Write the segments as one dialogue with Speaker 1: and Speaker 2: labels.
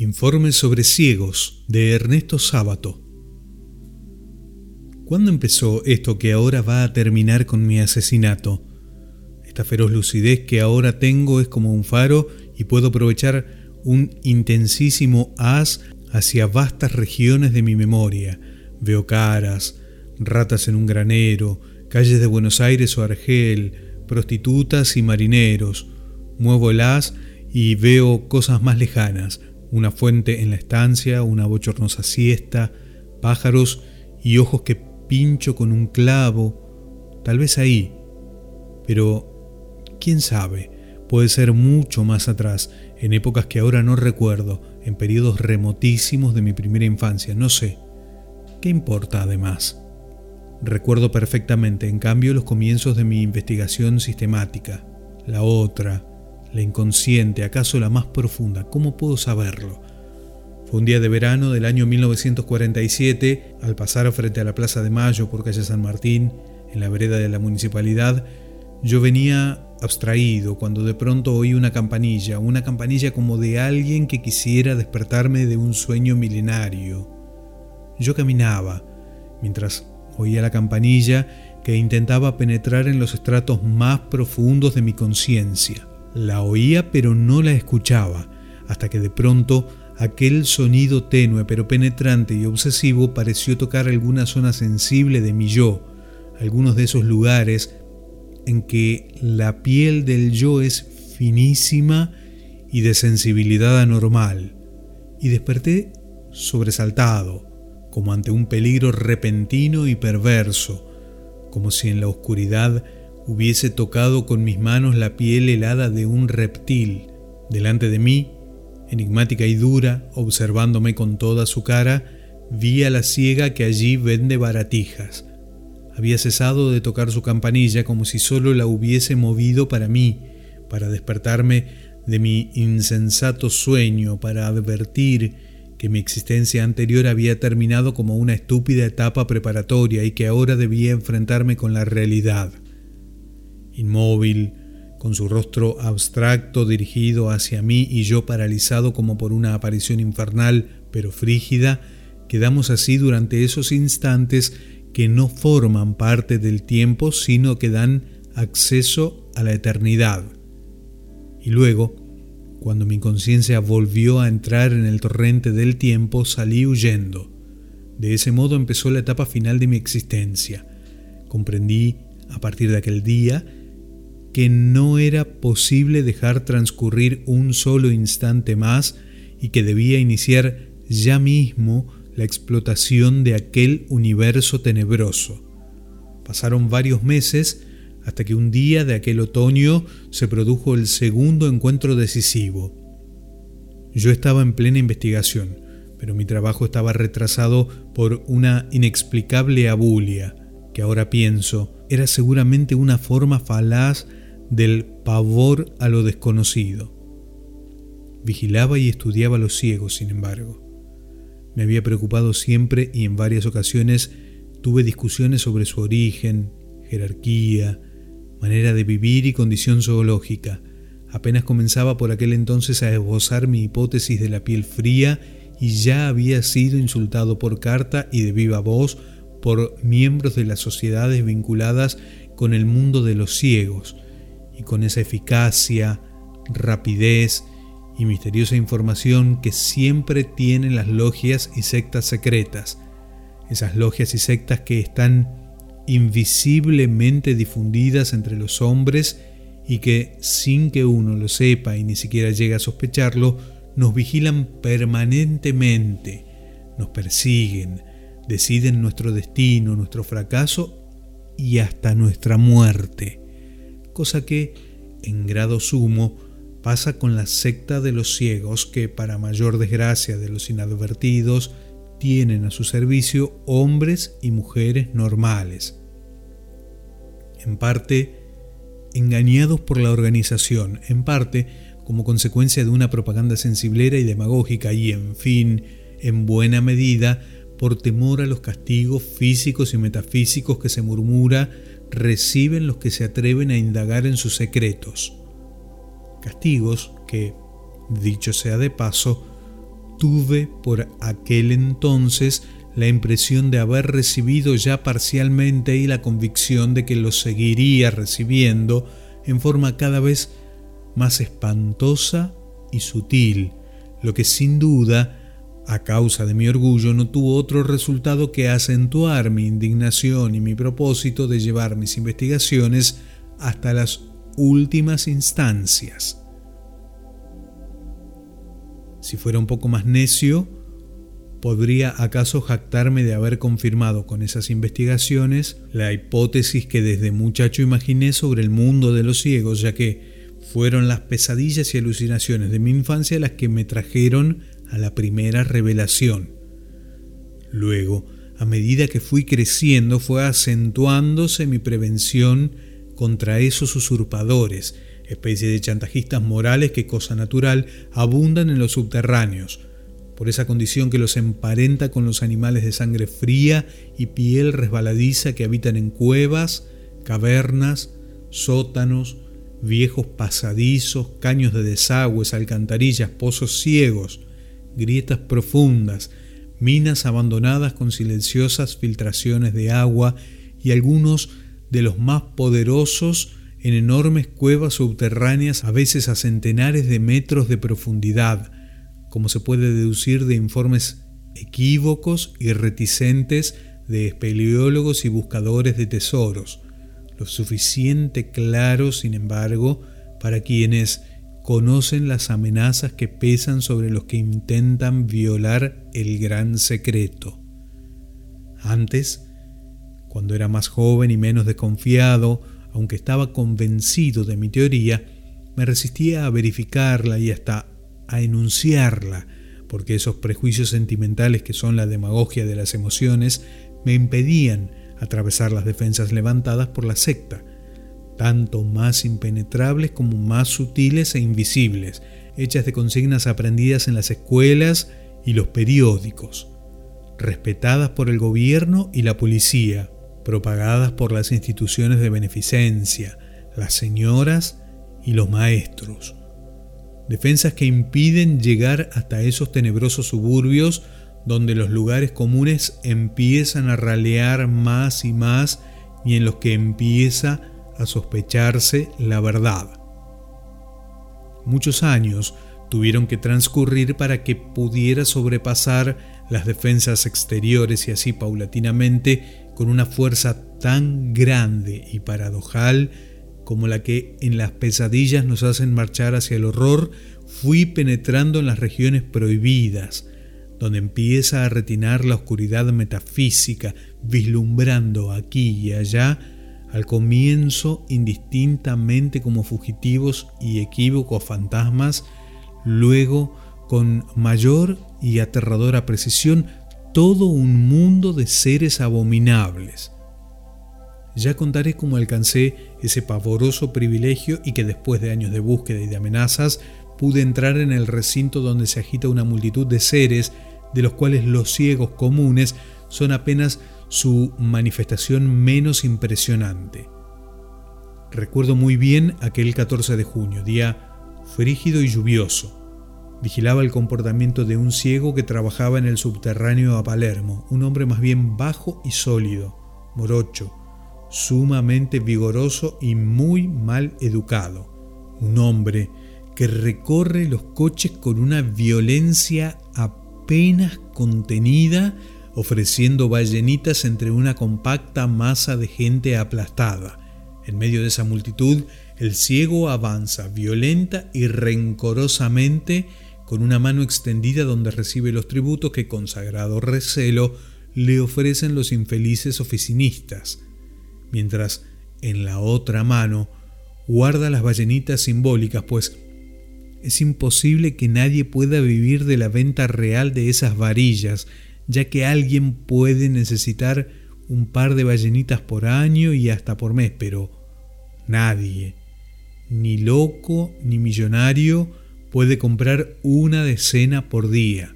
Speaker 1: Informe sobre ciegos de Ernesto Sábato. ¿Cuándo empezó esto que ahora va a terminar con mi asesinato? Esta feroz lucidez que ahora tengo es como un faro y puedo aprovechar un intensísimo haz hacia vastas regiones de mi memoria. Veo caras, ratas en un granero, calles de Buenos Aires o Argel, prostitutas y marineros. Muevo el haz y veo cosas más lejanas, una fuente en la estancia, una bochornosa siesta, pájaros y ojos que pincho con un clavo, tal vez ahí. Pero, ¿quién sabe? Puede ser mucho más atrás, en épocas que ahora no recuerdo, en periodos remotísimos de mi primera infancia, no sé. ¿Qué importa además? Recuerdo perfectamente, en cambio, los comienzos de mi investigación sistemática, la otra, la inconsciente, acaso la más profunda, ¿cómo puedo saberlo? Fue un día de verano del año 1947, al pasar frente a la Plaza de Mayo por calle San Martín, en la vereda de la municipalidad, yo venía abstraído cuando de pronto oí una campanilla, una campanilla como de alguien que quisiera despertarme de un sueño milenario. Yo caminaba, mientras oía la campanilla que intentaba penetrar en los estratos más profundos de mi conciencia. La oía pero no la escuchaba, hasta que de pronto aquel sonido tenue pero penetrante y obsesivo pareció tocar alguna zona sensible de mi yo, algunos de esos lugares en que la piel del yo es finísima y de sensibilidad anormal, y desperté sobresaltado, como ante un peligro repentino y perverso, como si en la oscuridad hubiese tocado con mis manos la piel helada de un reptil. Delante de mí, enigmática y dura, observándome con toda su cara, vi a la ciega que allí vende baratijas. Había cesado de tocar su campanilla como si solo la hubiese movido para mí, para despertarme de mi insensato sueño, para advertir que mi existencia anterior había terminado como una estúpida etapa preparatoria y que ahora debía enfrentarme con la realidad inmóvil, con su rostro abstracto dirigido hacia mí y yo paralizado como por una aparición infernal pero frígida, quedamos así durante esos instantes que no forman parte del tiempo sino que dan acceso a la eternidad. Y luego, cuando mi conciencia volvió a entrar en el torrente del tiempo, salí huyendo. De ese modo empezó la etapa final de mi existencia. Comprendí, a partir de aquel día, que no era posible dejar transcurrir un solo instante más y que debía iniciar ya mismo la explotación de aquel universo tenebroso. Pasaron varios meses hasta que un día de aquel otoño se produjo el segundo encuentro decisivo. Yo estaba en plena investigación, pero mi trabajo estaba retrasado por una inexplicable abulia, que ahora pienso era seguramente una forma falaz del pavor a lo desconocido. Vigilaba y estudiaba a los ciegos, sin embargo. Me había preocupado siempre y en varias ocasiones tuve discusiones sobre su origen, jerarquía, manera de vivir y condición zoológica. Apenas comenzaba por aquel entonces a esbozar mi hipótesis de la piel fría y ya había sido insultado por carta y de viva voz por miembros de las sociedades vinculadas con el mundo de los ciegos, y con esa eficacia, rapidez y misteriosa información que siempre tienen las logias y sectas secretas, esas logias y sectas que están invisiblemente difundidas entre los hombres y que, sin que uno lo sepa y ni siquiera llegue a sospecharlo, nos vigilan permanentemente, nos persiguen, deciden nuestro destino, nuestro fracaso y hasta nuestra muerte cosa que, en grado sumo, pasa con la secta de los ciegos que, para mayor desgracia de los inadvertidos, tienen a su servicio hombres y mujeres normales. En parte, engañados por la organización, en parte, como consecuencia de una propaganda sensiblera y demagógica y, en fin, en buena medida, por temor a los castigos físicos y metafísicos que se murmura reciben los que se atreven a indagar en sus secretos. Castigos que, dicho sea de paso, tuve por aquel entonces la impresión de haber recibido ya parcialmente y la convicción de que lo seguiría recibiendo en forma cada vez más espantosa y sutil, lo que sin duda, a causa de mi orgullo, no tuvo otro resultado que acentuar mi indignación y mi propósito de llevar mis investigaciones hasta las últimas instancias. Si fuera un poco más necio, ¿Podría acaso jactarme de haber confirmado con esas investigaciones la hipótesis que desde muchacho imaginé sobre el mundo de los ciegos, ya que fueron las pesadillas y alucinaciones de mi infancia las que me trajeron a la primera revelación? Luego, a medida que fui creciendo, fue acentuándose mi prevención contra esos usurpadores, especie de chantajistas morales que, cosa natural, abundan en los subterráneos, por esa condición que los emparenta con los animales de sangre fría y piel resbaladiza que habitan en cuevas, cavernas, sótanos, viejos pasadizos, caños de desagües, alcantarillas, pozos ciegos, grietas profundas, minas abandonadas con silenciosas filtraciones de agua y algunos de los más poderosos en enormes cuevas subterráneas a veces a centenares de metros de profundidad, como se puede deducir de informes equívocos y reticentes de espeleólogos y buscadores de tesoros, lo suficiente claro, sin embargo, para quienes conocen las amenazas que pesan sobre los que intentan violar el gran secreto. Antes, cuando era más joven y menos desconfiado, aunque estaba convencido de mi teoría, me resistía a verificarla y hasta a enunciarla, porque esos prejuicios sentimentales que son la demagogia de las emociones me impedían atravesar las defensas levantadas por la secta, tanto más impenetrables como más sutiles e invisibles, hechas de consignas aprendidas en las escuelas y los periódicos, respetadas por el gobierno y la policía, propagadas por las instituciones de beneficencia, las señoras y los maestros. Defensas que impiden llegar hasta esos tenebrosos suburbios donde los lugares comunes empiezan a ralear más y más y en los que empieza a sospecharse la verdad. Muchos años tuvieron que transcurrir para que pudiera sobrepasar las defensas exteriores y así paulatinamente, con una fuerza tan grande y paradojal, como la que en las pesadillas nos hacen marchar hacia el horror, fui penetrando en las regiones prohibidas, donde empieza a retinar la oscuridad metafísica, vislumbrando aquí y allá, al comienzo indistintamente como fugitivos y equívocos fantasmas, luego con mayor y aterradora precisión todo un mundo de seres abominables, ya contaré cómo alcancé ese pavoroso privilegio y que después de años de búsqueda y de amenazas pude entrar en el recinto donde se agita una multitud de seres, de los cuales los ciegos comunes son apenas su manifestación menos impresionante. Recuerdo muy bien aquel 14 de junio, día frígido y lluvioso. Vigilaba el comportamiento de un ciego que trabajaba en el subterráneo a Palermo, un hombre más bien bajo y sólido, morocho, sumamente vigoroso y muy mal educado. Un hombre que recorre los coches con una violencia apenas contenida, ofreciendo ballenitas entre una compacta masa de gente aplastada. En medio de esa multitud, el ciego avanza violenta y rencorosamente con una mano extendida donde recibe los tributos que con sagrado recelo le ofrecen los infelices oficinistas mientras en la otra mano guarda las ballenitas simbólicas, pues es imposible que nadie pueda vivir de la venta real de esas varillas, ya que alguien puede necesitar un par de ballenitas por año y hasta por mes, pero nadie, ni loco ni millonario, puede comprar una decena por día.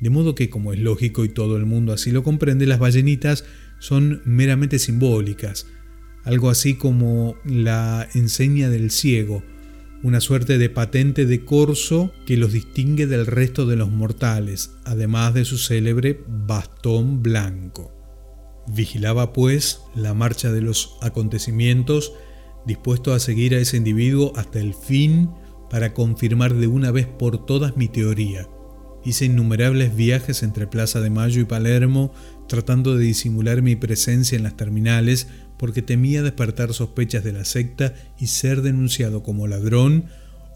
Speaker 1: De modo que, como es lógico y todo el mundo así lo comprende, las ballenitas son meramente simbólicas, algo así como la enseña del ciego, una suerte de patente de corso que los distingue del resto de los mortales, además de su célebre bastón blanco. Vigilaba, pues, la marcha de los acontecimientos, dispuesto a seguir a ese individuo hasta el fin para confirmar de una vez por todas mi teoría. Hice innumerables viajes entre Plaza de Mayo y Palermo, tratando de disimular mi presencia en las terminales porque temía despertar sospechas de la secta y ser denunciado como ladrón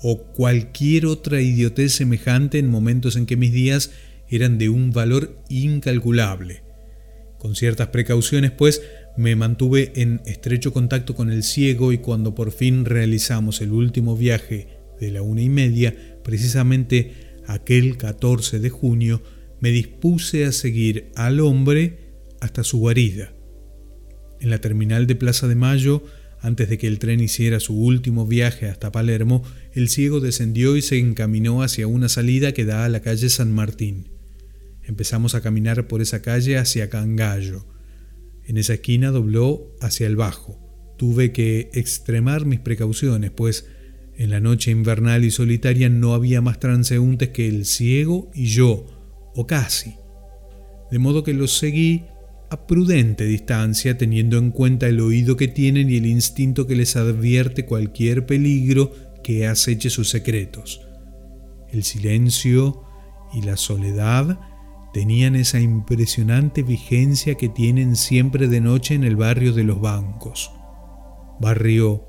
Speaker 1: o cualquier otra idiotez semejante en momentos en que mis días eran de un valor incalculable. Con ciertas precauciones, pues, me mantuve en estrecho contacto con el ciego y cuando por fin realizamos el último viaje de la una y media, precisamente aquel 14 de junio, me dispuse a seguir al hombre hasta su guarida. En la terminal de Plaza de Mayo, antes de que el tren hiciera su último viaje hasta Palermo, el ciego descendió y se encaminó hacia una salida que da a la calle San Martín. Empezamos a caminar por esa calle hacia Cangallo. En esa esquina dobló hacia el bajo. Tuve que extremar mis precauciones, pues en la noche invernal y solitaria no había más transeúntes que el ciego y yo, o casi. De modo que los seguí a prudente distancia, teniendo en cuenta el oído que tienen y el instinto que les advierte cualquier peligro que aceche sus secretos. El silencio y la soledad tenían esa impresionante vigencia que tienen siempre de noche en el barrio de los bancos. Barrio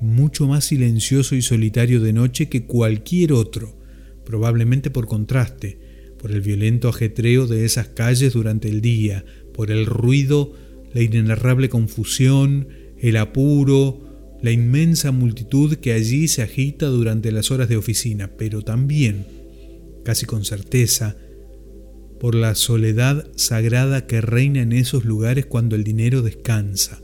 Speaker 1: mucho más silencioso y solitario de noche que cualquier otro, probablemente por contraste, por el violento ajetreo de esas calles durante el día, por el ruido, la inenarrable confusión, el apuro, la inmensa multitud que allí se agita durante las horas de oficina, pero también, casi con certeza, por la soledad sagrada que reina en esos lugares cuando el dinero descansa.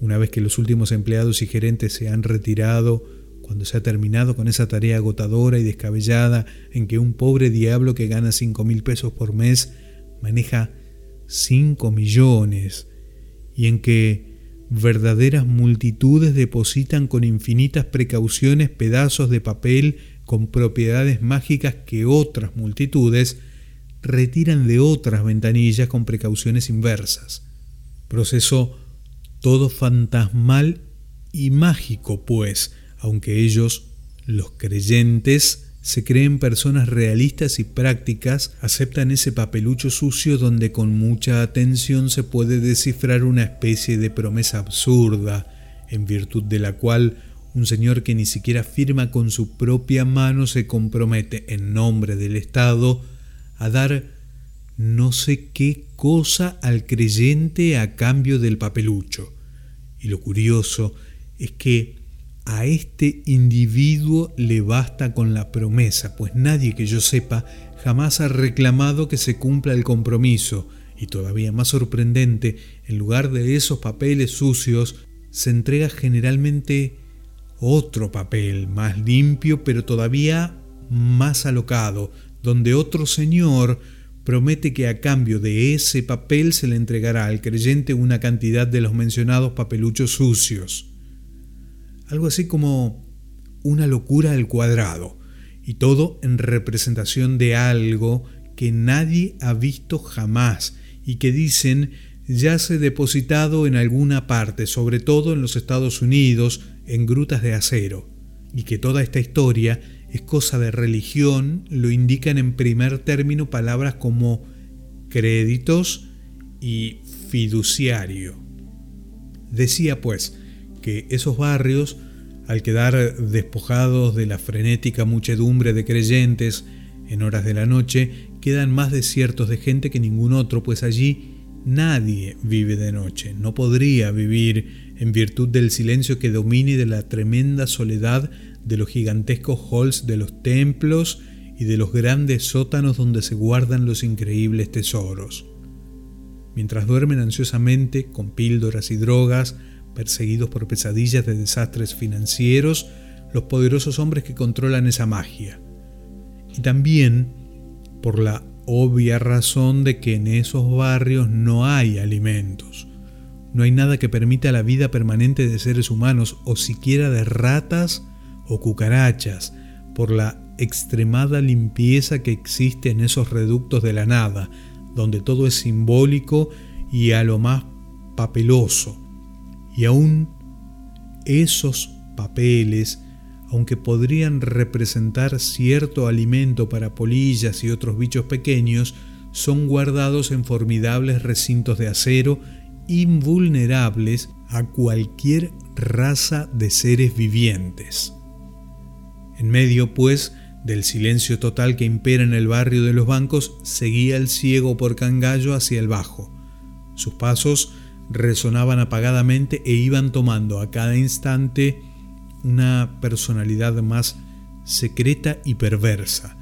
Speaker 1: Una vez que los últimos empleados y gerentes se han retirado, cuando se ha terminado con esa tarea agotadora y descabellada en que un pobre diablo que gana cinco mil pesos por mes maneja 5 millones y en que verdaderas multitudes depositan con infinitas precauciones pedazos de papel con propiedades mágicas que otras multitudes retiran de otras ventanillas con precauciones inversas. Proceso todo fantasmal y mágico, pues, aunque ellos, los creyentes, se creen personas realistas y prácticas, aceptan ese papelucho sucio donde con mucha atención se puede descifrar una especie de promesa absurda, en virtud de la cual un señor que ni siquiera firma con su propia mano se compromete en nombre del Estado a dar no sé qué cosa al creyente a cambio del papelucho. Y lo curioso es que a este individuo le basta con la promesa, pues nadie que yo sepa jamás ha reclamado que se cumpla el compromiso, y todavía más sorprendente, en lugar de esos papeles sucios, se entrega generalmente otro papel más limpio, pero todavía más alocado, donde otro señor promete que a cambio de ese papel se le entregará al creyente una cantidad de los mencionados papeluchos sucios algo así como una locura al cuadrado, y todo en representación de algo que nadie ha visto jamás y que dicen yace depositado en alguna parte, sobre todo en los Estados Unidos, en grutas de acero, y que toda esta historia es cosa de religión, lo indican en primer término palabras como créditos y fiduciario. Decía pues, que esos barrios, al quedar despojados de la frenética muchedumbre de creyentes en horas de la noche, quedan más desiertos de gente que ningún otro, pues allí nadie vive de noche, no podría vivir en virtud del silencio que domine de la tremenda soledad de los gigantescos halls de los templos y de los grandes sótanos donde se guardan los increíbles tesoros. Mientras duermen ansiosamente con píldoras y drogas, perseguidos por pesadillas de desastres financieros, los poderosos hombres que controlan esa magia. Y también por la obvia razón de que en esos barrios no hay alimentos. No hay nada que permita la vida permanente de seres humanos o siquiera de ratas o cucarachas, por la extremada limpieza que existe en esos reductos de la nada, donde todo es simbólico y a lo más papeloso. Y aún esos papeles, aunque podrían representar cierto alimento para polillas y otros bichos pequeños, son guardados en formidables recintos de acero invulnerables a cualquier raza de seres vivientes. En medio, pues, del silencio total que impera en el barrio de los bancos, seguía el ciego por Cangallo hacia el bajo. Sus pasos resonaban apagadamente e iban tomando a cada instante una personalidad más secreta y perversa.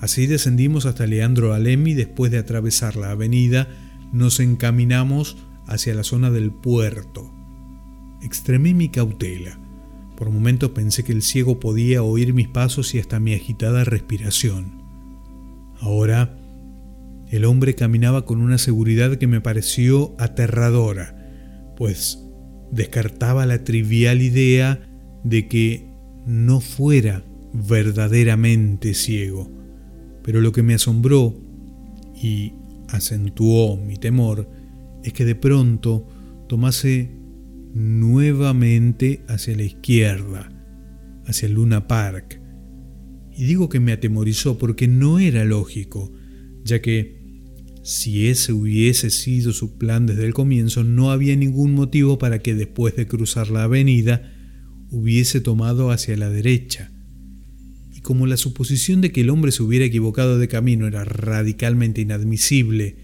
Speaker 1: Así descendimos hasta Leandro Alemi después de atravesar la avenida, nos encaminamos hacia la zona del puerto. Extremé mi cautela. Por momentos pensé que el ciego podía oír mis pasos y hasta mi agitada respiración. Ahora, el hombre caminaba con una seguridad que me pareció aterradora, pues descartaba la trivial idea de que no fuera verdaderamente ciego. Pero lo que me asombró y acentuó mi temor es que de pronto tomase nuevamente hacia la izquierda, hacia Luna Park. Y digo que me atemorizó porque no era lógico, ya que si ese hubiese sido su plan desde el comienzo, no había ningún motivo para que después de cruzar la avenida hubiese tomado hacia la derecha. Y como la suposición de que el hombre se hubiera equivocado de camino era radicalmente inadmisible,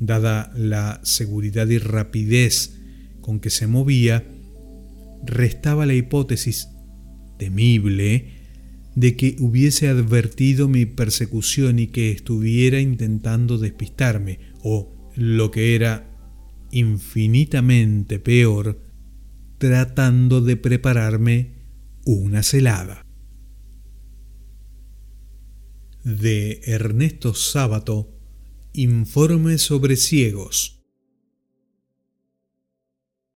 Speaker 1: dada la seguridad y rapidez con que se movía, restaba la hipótesis temible de que hubiese advertido mi persecución y que estuviera intentando despistarme, o, lo que era infinitamente peor, tratando de prepararme una celada. De Ernesto Sábato, Informe sobre ciegos.